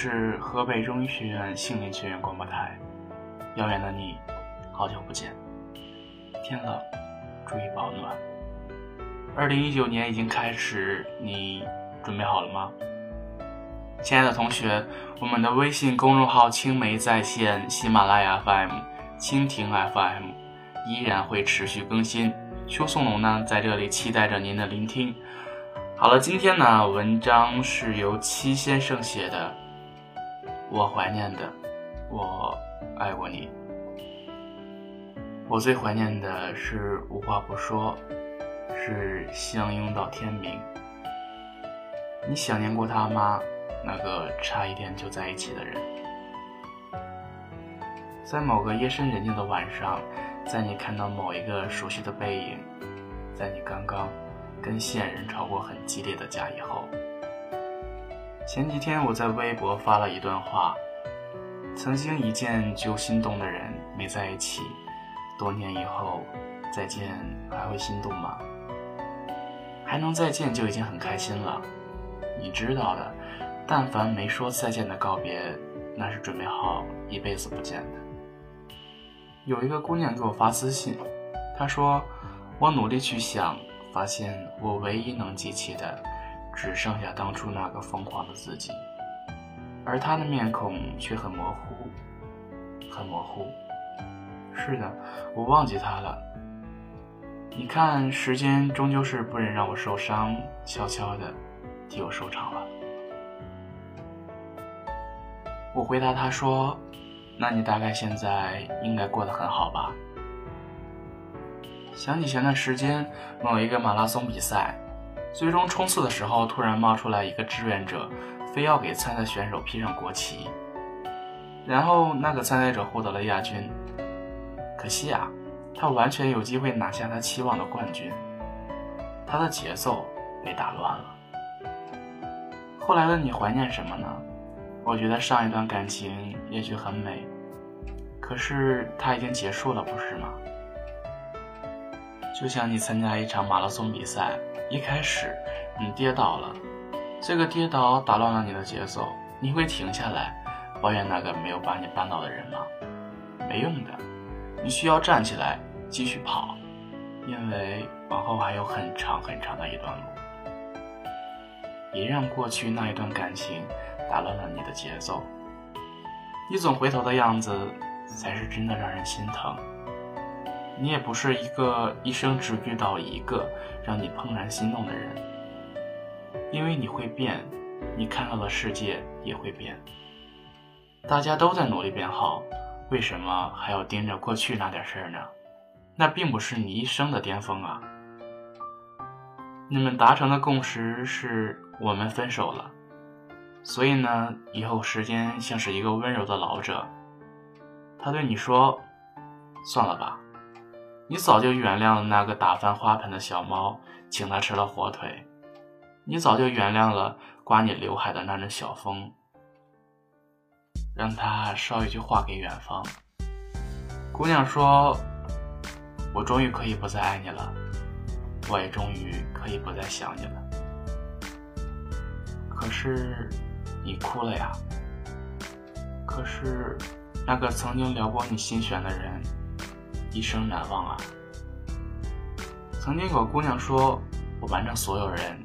是河北中医学院杏林学院广播台。遥远的你，好久不见。天冷，注意保暖。二零一九年已经开始，你准备好了吗？亲爱的同学，我们的微信公众号“青梅在线”、喜马拉雅 FM、蜻蜓 FM 依然会持续更新。邱颂龙呢，在这里期待着您的聆听。好了，今天呢，文章是由戚先生写的。我怀念的，我爱过你。我最怀念的是无话不说，是相拥到天明。你想念过他吗？那个差一点就在一起的人。在某个夜深人静的晚上，在你看到某一个熟悉的背影，在你刚刚。跟现任吵过很激烈的架以后，前几天我在微博发了一段话：曾经一见就心动的人没在一起，多年以后再见还会心动吗？还能再见就已经很开心了。你知道的，但凡没说再见的告别，那是准备好一辈子不见的。有一个姑娘给我发私信，她说：“我努力去想。”发现我唯一能记起的，只剩下当初那个疯狂的自己，而他的面孔却很模糊，很模糊。是的，我忘记他了。你看，时间终究是不忍让我受伤，悄悄的替我收场了。我回答他说：“那你大概现在应该过得很好吧？”想起前段时间某一个马拉松比赛，最终冲刺的时候，突然冒出来一个志愿者，非要给参赛选手披上国旗，然后那个参赛者获得了亚军。可惜啊，他完全有机会拿下他期望的冠军，他的节奏被打乱了。后来的你怀念什么呢？我觉得上一段感情也许很美，可是它已经结束了，不是吗？就像你参加一场马拉松比赛，一开始你跌倒了，这个跌倒打乱了你的节奏，你会停下来抱怨那个没有把你绊倒的人吗？没用的，你需要站起来继续跑，因为往后还有很长很长的一段路。别让过去那一段感情打乱了你的节奏，你总回头的样子才是真的让人心疼。你也不是一个一生只遇到一个让你怦然心动的人，因为你会变，你看到的世界也会变。大家都在努力变好，为什么还要盯着过去那点事儿呢？那并不是你一生的巅峰啊！你们达成的共识是我们分手了，所以呢，以后时间像是一个温柔的老者，他对你说：“算了吧。”你早就原谅了那个打翻花盆的小猫，请它吃了火腿。你早就原谅了刮你刘海的那阵小风，让它捎一句话给远方。姑娘说：“我终于可以不再爱你了，我也终于可以不再想你了。”可是，你哭了呀。可是，那个曾经撩拨你心弦的人。一生难忘啊！曾经有个姑娘说：“我瞒着所有人，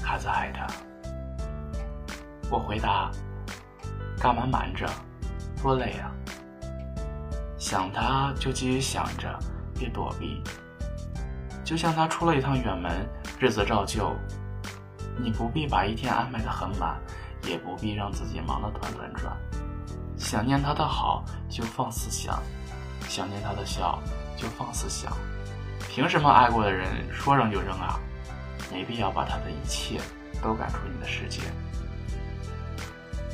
还在爱他。”我回答：“干嘛瞒着？多累啊！想他就继续想着，别躲避。就像他出了一趟远门，日子照旧，你不必把一天安排的很满，也不必让自己忙得团团转。想念他的好，就放肆想。”想念他的笑，就放肆想。凭什么爱过的人说扔就扔啊？没必要把他的一切都赶出你的世界。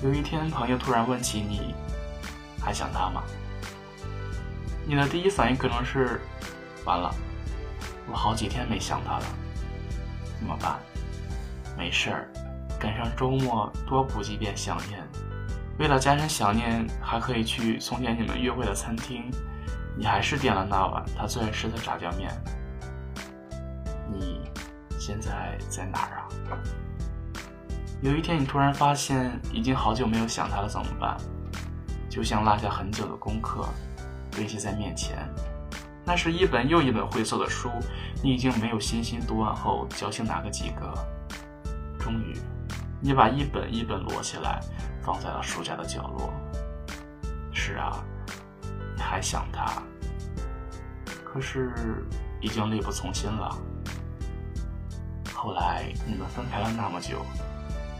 有一天，朋友突然问起你，还想他吗？你的第一反应可能是，完了，我好几天没想他了，怎么办？没事儿，赶上周末多补几遍想念。为了加深想念，还可以去从前你们约会的餐厅。你还是点了那碗他最爱吃的炸酱面。你现在在哪儿啊？有一天你突然发现已经好久没有想他了，怎么办？就像落下很久的功课堆积在面前，那是一本又一本晦涩的书，你已经没有信心读完后侥幸拿个及格。终于，你把一本一本摞起来，放在了书架的角落。是啊，还想他，可是已经力不从心了。后来你们分开了那么久。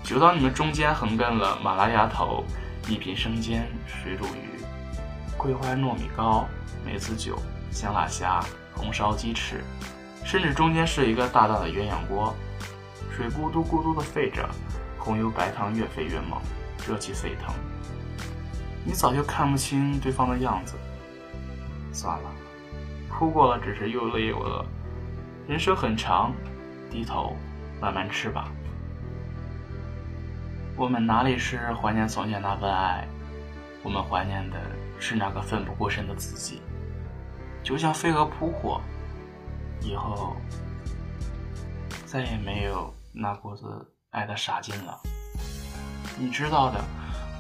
久到你们中间横亘了马拉牙头、一品生煎、水煮鱼、桂花糯米糕、梅子酒、香辣虾、红烧鸡翅，甚至中间是一个大大的鸳鸯锅，水咕嘟咕嘟的沸着，红油白汤越沸越猛，热气沸腾。你早就看不清对方的样子，算了，哭过了只是又累又饿。人生很长，低头慢慢吃吧。我们哪里是怀念从前那份爱？我们怀念的是那个奋不顾身的自己，就像飞蛾扑火，以后再也没有那股子爱的傻劲了。你知道的，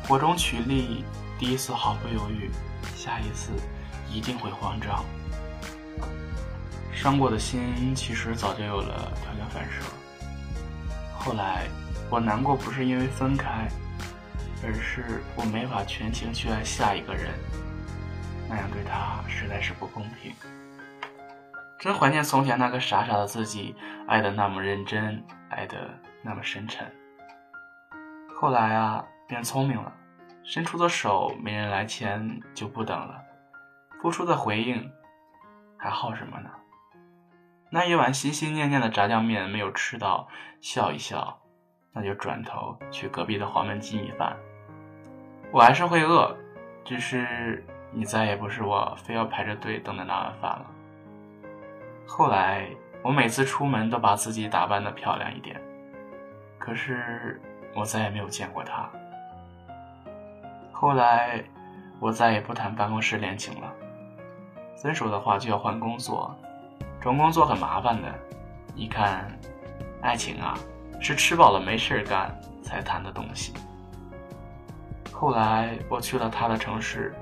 火中取栗，第一次毫不犹豫，下一次一定会慌张。伤过的心其实早就有了条件反射，后来。我难过不是因为分开，而是我没法全情去爱下一个人，那样对他实在是不公平。真怀念从前那个傻傻的自己，爱的那么认真，爱的那么深沉。后来啊，变聪明了，伸出的手没人来牵就不等了，付出的回应还耗什么呢？那一碗心心念念的炸酱面没有吃到，笑一笑。那就转头去隔壁的黄焖鸡米饭，我还是会饿，只是你再也不是我非要排着队等的那碗饭了。后来我每次出门都把自己打扮的漂亮一点，可是我再也没有见过他。后来我再也不谈办公室恋情了，分手的话就要换工作，找工作很麻烦的，你看，爱情啊。是吃饱了没事干才谈的东西。后来我去了他的城市，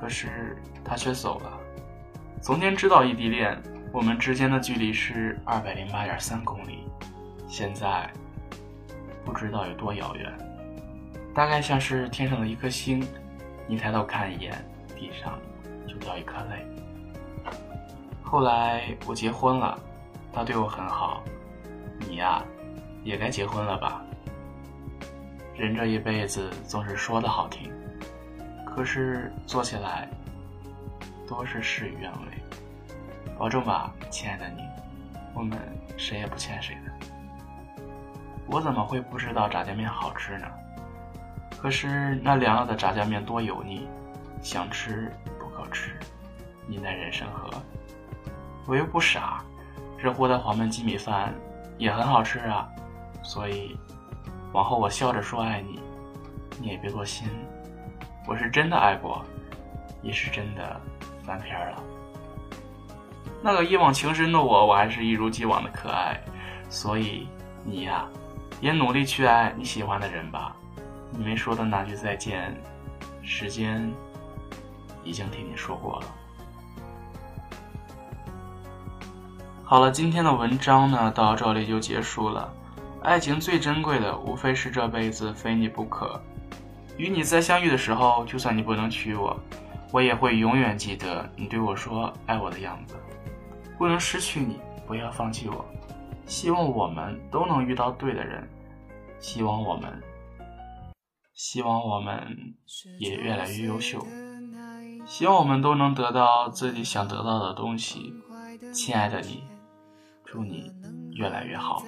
可是他却走了。从前知道异地恋，我们之间的距离是二百零八点三公里，现在不知道有多遥远，大概像是天上的一颗星，你抬头看一眼，地上就掉一颗泪。后来我结婚了，他对我很好。你呀，也该结婚了吧？人这一辈子总是说的好听，可是做起来多是事与愿违。保重吧，亲爱的你，我们谁也不欠谁的。我怎么会不知道炸酱面好吃呢？可是那凉了的炸酱面多油腻，想吃，你奈人生何？我又不傻，热乎的黄焖鸡米饭。也很好吃啊，所以往后我笑着说爱你，你也别多心。我是真的爱过，也是真的翻篇了。那个一往情深的我，我还是一如既往的可爱。所以你呀，也努力去爱你喜欢的人吧。你没说的那句再见，时间已经替你说过了。好了，今天的文章呢，到这里就结束了。爱情最珍贵的，无非是这辈子非你不可。与你再相遇的时候，就算你不能娶我，我也会永远记得你对我说爱我的样子。不能失去你，不要放弃我。希望我们都能遇到对的人，希望我们，希望我们也越来越优秀，希望我们都能得到自己想得到的东西。亲爱的你。祝你越来越好。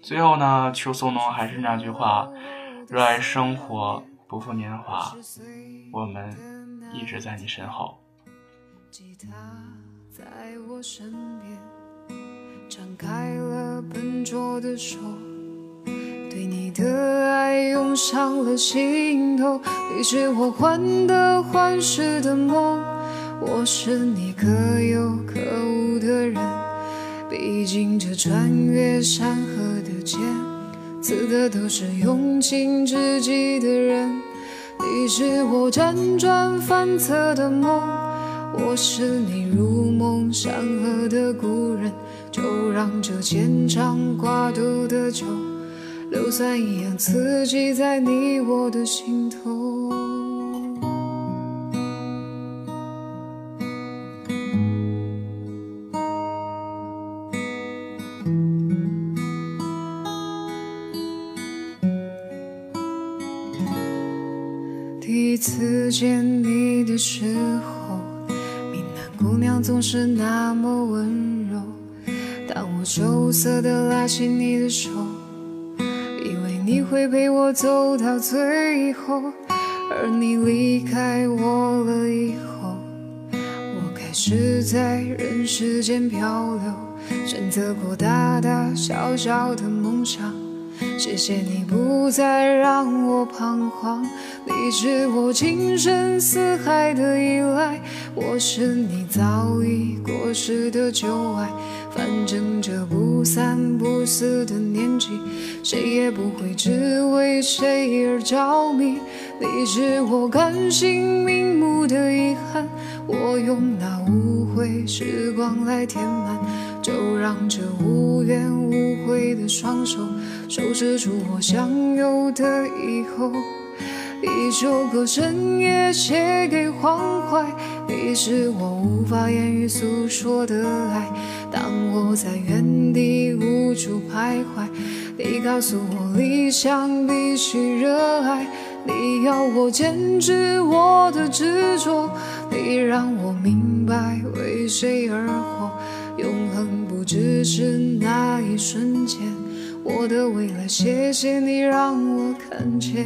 最后呢，邱松农还是那句话：热爱生活，不负年华。我们一直在你身后。吉他在我身边，张开了笨拙的手，对你的爱涌上了心头，你是我患得患失的梦，我是你可有可无的人。毕竟这穿越山河的剑，刺的都是用情至极的人。你是我辗转反侧的梦，我是你如梦山河的故人。就让这牵肠挂肚的酒，硫酸一样刺激在你我的心头。次见你的时候，闽南姑娘总是那么温柔。当我羞涩地拉起你的手，以为你会陪我走到最后，而你离开我了以后，我开始在人世间漂流，选择过大大小小的梦想。谢谢你不再让我彷徨，你是我情深似海的依赖，我是你早已过时的旧爱。反正这不三不四的年纪，谁也不会只为谁而着迷。你是我甘心瞑目的遗憾，我用那无悔时光来填满，就让这无怨无悔的双手。收拾出我想有的以后，一首歌深夜写给黄淮，你是我无法言语诉说的爱。当我在原地无处徘徊，你告诉我理想必须热爱，你要我坚持我的执着，你让我明白为谁而活，永恒不只是那一瞬间。我的未来，谢谢你让我看见。